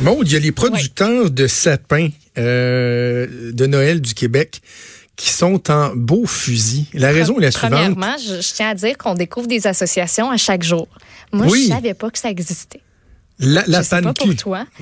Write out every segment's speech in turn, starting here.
Maud, il y a les producteurs de sapins euh, de Noël du Québec qui sont en beau fusil. La raison est la suivante. Premièrement, je, je tiens à dire qu'on découvre des associations à chaque jour. Moi, Oui. je savais pas que ça existait. La, la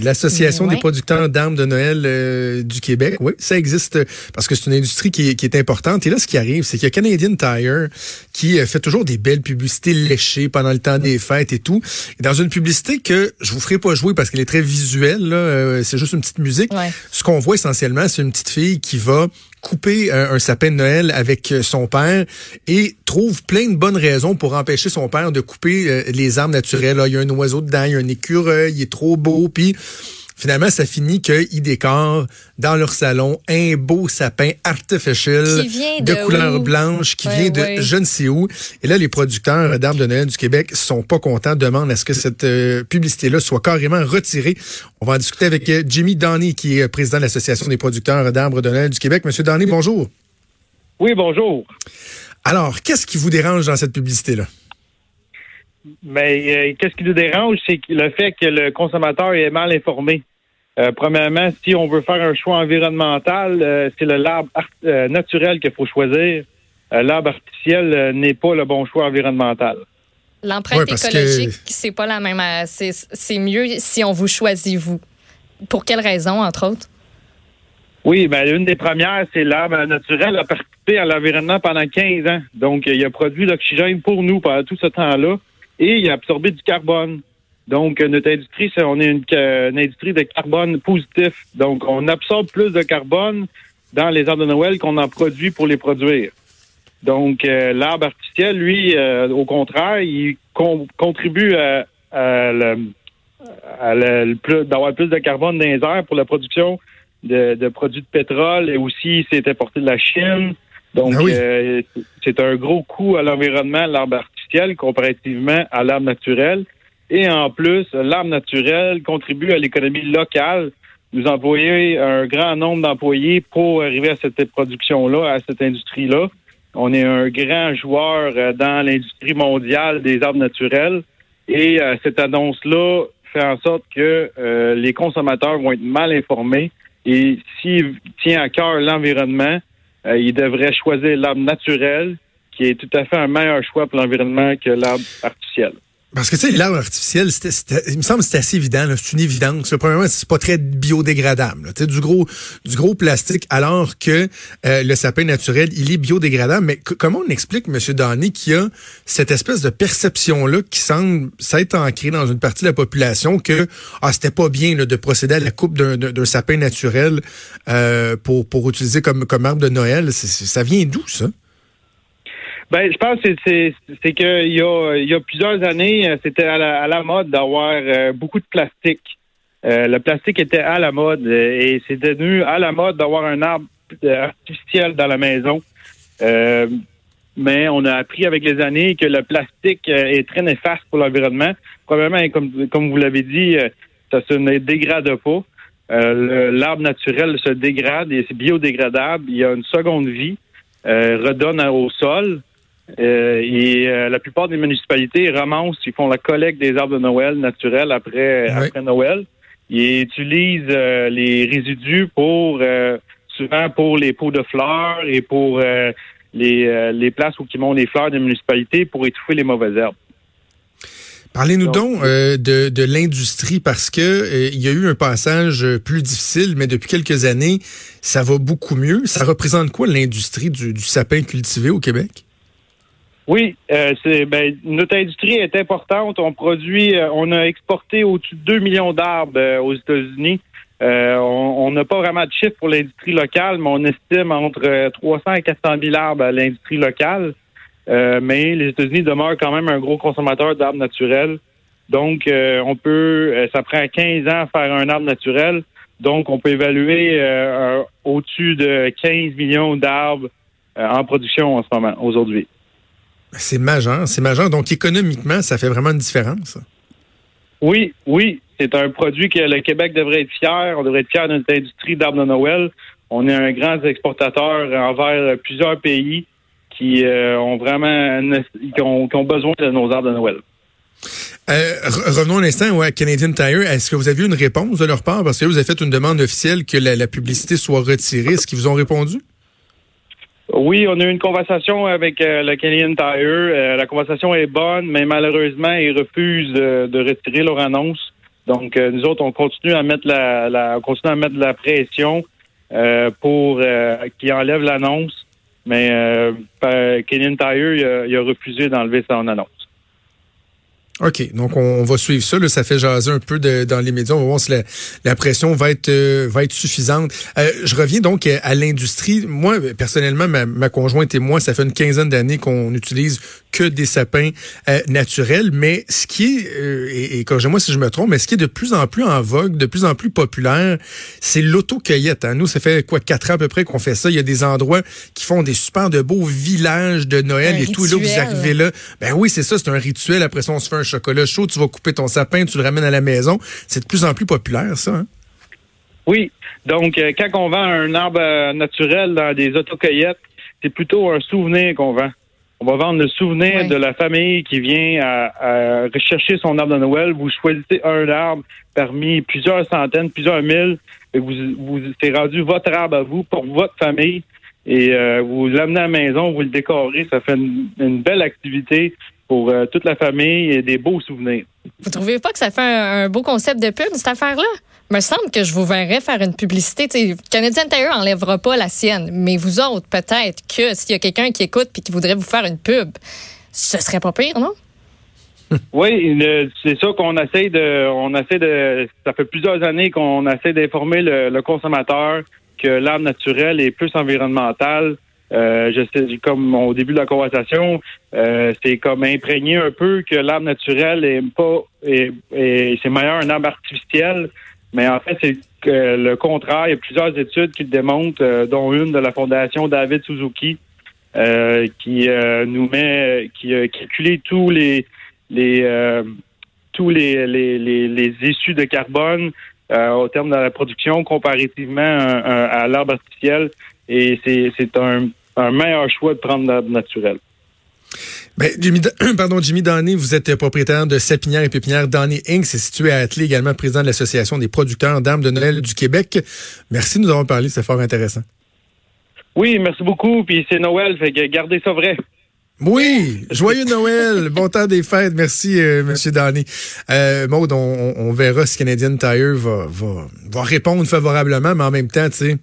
l'Association des producteurs d'armes de Noël euh, du Québec, oui, ça existe euh, parce que c'est une industrie qui est, qui est importante. Et là, ce qui arrive, c'est qu'il y a Canadian Tire qui euh, fait toujours des belles publicités léchées pendant le temps des fêtes et tout. Et dans une publicité que je vous ferai pas jouer parce qu'elle est très visuelle, là, euh, c'est juste une petite musique. Ouais. Ce qu'on voit essentiellement, c'est une petite fille qui va couper un sapin de Noël avec euh, son père et trouve plein de bonnes raisons pour empêcher son père de couper euh, les arbres naturels. Là, il y a un oiseau dedans, il y a un écureuil, il est trop beau, puis finalement, ça finit qu'ils décorent dans leur salon un beau sapin vient de, de couleur où? blanche qui Ouais, vient de ouais. je ne sais où. Et là, les producteurs d'arbres de Noël du Québec sont pas contents, demandent à ce que cette euh, publicité-là soit carrément retirée. On va en discuter avec euh, Jimmy Donny, qui est euh, président de l'Association des producteurs d'arbres de Noël du Québec. Monsieur Donny, bonjour. Oui, bonjour. Alors, qu'est-ce qui vous dérange dans cette publicité-là? Mais euh, qu'est-ce qui nous dérange, c'est le fait que le consommateur est mal informé. Euh, premièrement, si on veut faire un choix environnemental, euh, c'est le l'arbre art- euh, naturel qu'il faut choisir. Euh, l'arbre artificiel euh, n'est pas le bon choix environnemental. L'empreinte Ouais, parce que- écologique, c'est pas la même. C'est c'est mieux si on vous choisit, vous. Pour quelle raison, entre autres? Oui, ben une des premières, c'est l'arbre naturel a participé à l'environnement pendant 15 ans. Donc, il a produit l'oxygène pour nous pendant tout ce temps-là et il a absorbé du carbone. Donc, notre industrie, c'est, on est une, euh, une industrie de carbone positif. Donc, on absorbe plus de carbone dans les arbres de Noël qu'on en produit pour les produire. Donc, euh, l'arbre artificiel, lui, euh, au contraire, il con- contribue à, à le- à le- le plus- d'avoir plus de carbone dans les airs pour la production de, de produits de pétrole et aussi c'est importé de la Chine. Donc, Ah oui. euh, c'est un gros coût à l'environnement, l'arbre artificiel, comparativement à l'arbre naturel. Et en plus, l'arbre naturel contribue à l'économie locale. Nous employer un grand nombre d'employés pour arriver à cette production-là, à cette industrie-là. On est un grand joueur euh, dans l'industrie mondiale des arbres naturels. Et euh, cette annonce-là fait en sorte que euh, les consommateurs vont être mal informés. Et s'il tient à cœur l'environnement, euh, il devrait choisir l'arbre naturel, qui est tout à fait un meilleur choix pour l'environnement que l'arbre artificiel. Parce que, tu sais, l'arbre artificiel, c'était- il me semble que c'est assez évident. C'est une évidence. là. Premièrement, c'est pas très biodégradable. Tu du gros, du gros plastique, alors que euh, le sapin naturel, il est biodégradable. Mais c- comment on explique, Monsieur Donny, qu'il y a cette espèce de perception-là qui semble s'être ancrée dans une partie de la population que ah, c'était pas bien là, de procéder à la coupe d'un- sapin naturel euh, pour, pour utiliser comme, comme arbre de Noël? Ça vient d'où, ça? Ben, je pense que c'est c'est qu'il y a, il y a plusieurs années, euh, c'était à la, à la mode d'avoir euh, beaucoup de plastique. Euh, le plastique était à la mode euh, et c'est devenu à la mode d'avoir un arbre artificiel dans la maison. Euh, mais on a appris avec les années que le plastique est très néfaste pour l'environnement. Probablement, comme, comme vous l'avez dit, ça se ne dégrade pas. Euh, L'arbre naturel se dégrade et c'est biodégradable. Il y a une seconde vie, redonne au sol. Euh, et euh, la plupart des municipalités ramassent, ils font la collecte des arbres de Noël naturels après, Noël. Ils utilisent euh, les résidus pour souvent pour les pots de fleurs et pour les, les places où ils montent les fleurs des municipalités pour étouffer les mauvaises herbes. Parlez-nous Donc- euh, de, de l'industrie parce que euh, il y a eu un passage plus difficile, mais depuis quelques années, ça va beaucoup mieux. Ça représente quoi l'industrie du, du sapin cultivé au Québec? Oui, euh, c'est ben, notre industrie est importante. On produit, euh, on a exporté au-dessus de 2 millions d'arbres euh, aux États-Unis. Euh, on n'a pas vraiment de chiffre pour l'industrie locale, mais on estime entre euh, 300 et 400 000 arbres à l'industrie locale. Euh, mais les États-Unis demeurent quand même un gros consommateur d'arbres naturels. Donc, euh, on peut, euh, ça prend 15 ans à faire un arbre naturel. Donc, on peut évaluer euh, au-dessus de 15 millions d'arbres euh, en production en ce moment, aujourd'hui. C'est majeur, c'est majeur. Donc économiquement, ça fait vraiment une différence. Oui, oui, c'est un produit que le Québec devrait être fier. On devrait être fier de notre industrie d'arbres de Noël. On est un grand exportateur envers plusieurs pays qui euh, ont vraiment qui ont, qui ont besoin de nos arbres de Noël. Euh, revenons un instant ouais, à Canadian Tire. Est-ce que vous avez eu une réponse de leur part? Parce que vous avez fait une demande officielle que la, publicité soit retirée. Est-ce qu'ils vous ont répondu? Oui, on a eu une conversation avec euh, le Canadian Tire. Euh, la conversation est bonne, mais malheureusement, ils refusent de, retirer leur annonce. Donc, nous autres, on continue à mettre la, la on continue à mettre la pression pour qu'ils enlèvent l'annonce. Mais Canadian Tire, il a refusé d'enlever son annonce. OK. Donc, on, va suivre ça. Là, ça fait jaser un peu de, dans les médias. On va voir si la, pression va être, euh, va être suffisante. Euh, je reviens donc à, l'industrie. Moi, personnellement, ma, ma, conjointe et moi, ça fait une quinzaine d'années qu'on utilise que des sapins euh, naturels. Mais ce qui est, et, et corrigez-moi si je me trompe, mais ce qui est de plus en plus en vogue, de plus en plus populaire, c'est l'autocueillette. Hein. Nous, ça fait quoi, quatre ans à peu près qu'on fait ça. Il y a des endroits qui font des super de beaux villages de Noël et tout. Et là, vous arrivez là. Ben oui, c'est ça, c'est un rituel. Après ça, on se fait un chocolat chaud, tu vas couper ton sapin, tu le ramènes à la maison. C'est de plus en plus populaire, ça. Hein? Oui. Donc, euh, quand on vend un arbre euh, naturel dans des autocueillettes, c'est plutôt un souvenir qu'on vend. On va vendre le souvenir de la famille qui vient à, rechercher son arbre de Noël. Vous choisissez un arbre parmi plusieurs centaines, plusieurs mille. Et vous, vous c'est rendu votre arbre à vous pour votre famille. Et euh, vous l'amenez à la maison, vous le décorez. Ça fait une belle activité pour euh, toute la famille et des beaux souvenirs. Vous trouvez pas que ça fait un, beau concept de pub, cette affaire-là? Il me semble que je vous verrais faire une publicité. T'sais, Canadian Tire enlèvera pas la sienne, mais vous autres, peut-être que s'il y a quelqu'un qui écoute et qui voudrait vous faire une pub, ce serait pas pire, non? Oui, c'est ça qu'on essaie de, on essaie de, ça fait plusieurs années qu'on essaie d'informer le, consommateur que l'arbre naturel est plus environnemental, euh, je sais, comme au début de la conversation, euh, c'est comme imprégné un peu que l'arbre naturel est pas c'est meilleur un arbre artificiel, mais en fait c'est que le contraire. Il y a plusieurs études qui le démontrent, euh, dont une de la fondation David Suzuki, qui nous met, qui a calculé tous les les tous les, les, les, issues de carbone au terme de la production comparativement à l'arbre artificiel. Et c'est un un meilleur choix de prendre l'arbre naturel. Ben, Jimmy, pardon, Jimmy Donné, vous êtes propriétaire de Sapinière et Pépinière Donné Inc. C'est situé à Atelier, également président de l'Association des producteurs d'armes de Noël du Québec. Merci de nous avoir parlé, c'est fort intéressant. Oui, merci beaucoup. Puis c'est Noël, fait que gardez ça vrai. Oui, joyeux Noël, bon temps des fêtes. Merci, euh, Monsieur Danny. Euh, Maud, on, verra si Canadian Tire va, va, va, répondre favorablement, mais en même temps, tu sais,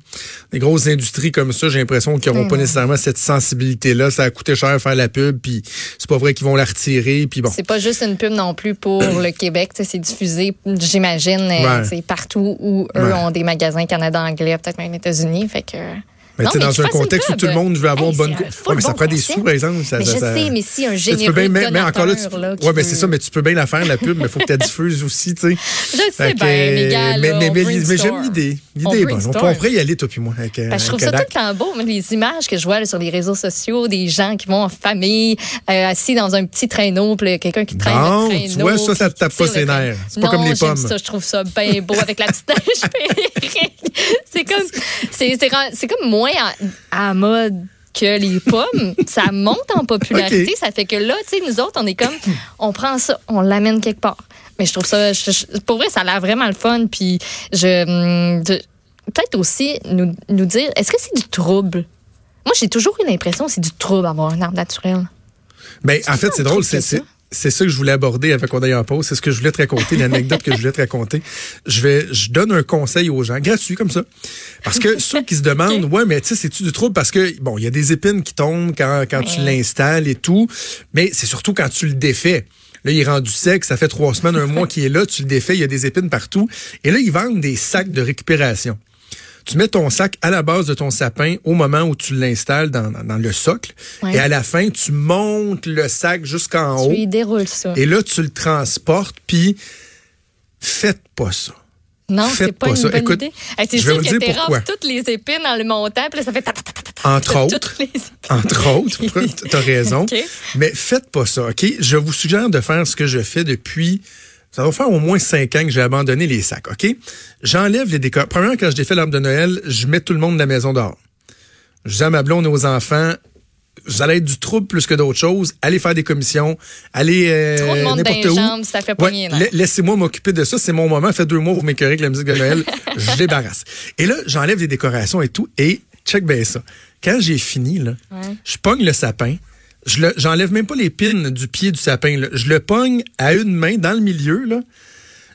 les grosses industries comme ça, j'ai l'impression qu'ils n'auront pas nécessairement cette sensibilité-là. Ça a coûté cher faire la pub, puis c'est pas vrai qu'ils vont la retirer, puis bon. C'est pas juste une pub non plus pour le Québec, c'est diffusé, j'imagine, euh, c'est partout où eux ont des magasins Canada anglais, peut-être même États-Unis, fait que. Mais tu dans un contexte où tout le monde veut avoir bonne. Mais ça prend des sous, par exemple. Ça, mais je sais, mais si un généreux bien, mais, encore là, ouais, mais c'est ça, mais tu peux bien la faire, la pub, mais il faut que tu diffuses aussi, tu sais. Je sais bien, Mais, mais, j'aime l'idée. L'idée est bonne. On pourrait y aller, toi puis moi. Avec, ben, je trouve ça tout le temps beau, les images que je vois sur les réseaux sociaux, des gens qui vont en famille, euh, assis dans un petit traîneau, puis quelqu'un qui traîne le traîneau. tu vois, ça, ça te tape pas ses nerfs. C'est pas comme les pommes. ça, je trouve ça bien beau avec la petite neige C'est comme, c'est comme moins à mode que les pommes, ça monte en popularité. Ça fait que là, tu sais, nous autres, on est comme, on prend ça, on l'amène quelque part. Mais je trouve ça, pour vrai, ça a l'air vraiment le fun. Puis je, hum, peut-être aussi nous, nous dire, est-ce que c'est du trouble? Moi, j'ai toujours eu l'impression que c'est du trouble avoir un arbre naturel. Mais ben, en fait, c'est drôle, c'est c'est ça que je voulais aborder avec qu'on aille en pause. C'est ce que je voulais te raconter, l'anecdote que je voulais te raconter. Je vais, je donne un conseil aux gens, gratuit comme ça. Parce que ceux qui se demandent, ouais, mais tu sais, c'est-tu du trouble? Parce que, bon, il y a des épines qui tombent quand, quand tu l'installes et tout. Mais c'est surtout quand tu le défais. Là, il est rendu sec, ça fait trois semaines, un mois qu'il est là, tu le défais, il y a des épines partout. Et là, ils vendent des sacs de récupération tu mets ton sac à la base de ton sapin au moment où tu l'installes dans, dans, le socle. Et à la fin, tu montes le sac jusqu'en haut. Tu y déroules ça. Et là, tu le transportes, puis faites pas ça. Non, c'est pas, pas, une ça. bonne Écoute, idée. c'est sûr que tu rentres toutes les épines dans le montant, puis là, ça fait... Entre autres, entre autres, tu as raison. Mais faites pas ça, OK? Je vous suggère de faire ce que je fais depuis ça va faire au moins cinq ans que j'ai abandonné les sacs, OK? J'enlève les décors. Premièrement, quand je défais l'arbre de Noël, je mets tout le monde de la maison dehors. Je dis à ma blonde aux enfants, vous allez être du trouble plus que d'autres choses. Allez faire des commissions, allez euh, Trop de monde dans n'importe les où. jambes, ça fait Ouais, poigner. la- Laissez-moi m'occuper de ça. C'est mon moment. Fait deux mois pour m'écœurer avec la musique de Noël. je débarrasse. Et là, j'enlève des décorations et tout. Et check bien ça. Quand j'ai fini, là, Ouais. je pogne le sapin. Je le- j'enlève même pas les pins du pied du sapin. là. Je le pogne à une main dans le milieu. Là.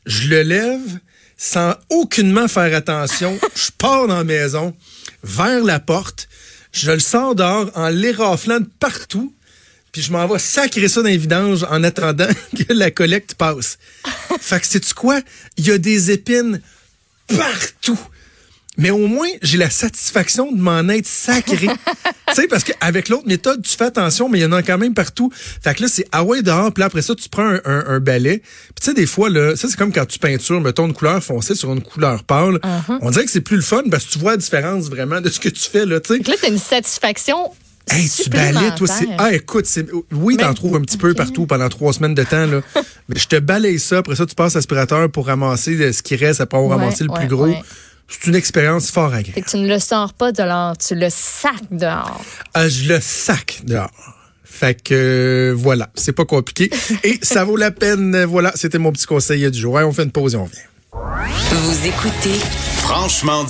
Je le lève sans aucunement faire attention. je pars dans la maison, vers la porte. Je le sors dehors en l'éraflant de partout. Puis je m'en vais sacrer ça dans les vidanges en attendant que la collecte passe. fait que sais-tu quoi? Il y a des épines partout. Mais au moins, j'ai la satisfaction de m'en être sacré. Tu sais, parce qu'avec l'autre méthode, tu fais attention, mais il y en a quand même partout. Fait que là, c'est ah ouais dehors, puis là, après ça, tu prends un, un, un balai. Puis tu sais, des fois, là, ça, c'est comme quand tu peintures, mettons, une couleur foncée sur une couleur pâle. On dirait que c'est plus le fun parce que tu vois la différence vraiment de ce que tu fais, là, tu sais. Donc là, t'as une satisfaction. Hey, tu balayes, toi, c'est. Ah, écoute, c'est. Oui, t'en trouves un petit peu partout pendant trois semaines de temps, là. Mais je te balaye ça. Après ça, tu passes aspirateur pour ramasser ce qui reste après avoir Ouais, ramassé le ouais, plus gros. ouais. C'est une expérience fort agréable. Fait que tu ne le sors pas dehors, tu le sacs dehors. Ah, je le sac dehors. Fait que euh, voilà, c'est pas compliqué. Et ça vaut la peine. Euh, Voilà, c'était mon petit conseil du jour. Ouais, on fait une pause et on vient. Vous écoutez Franchement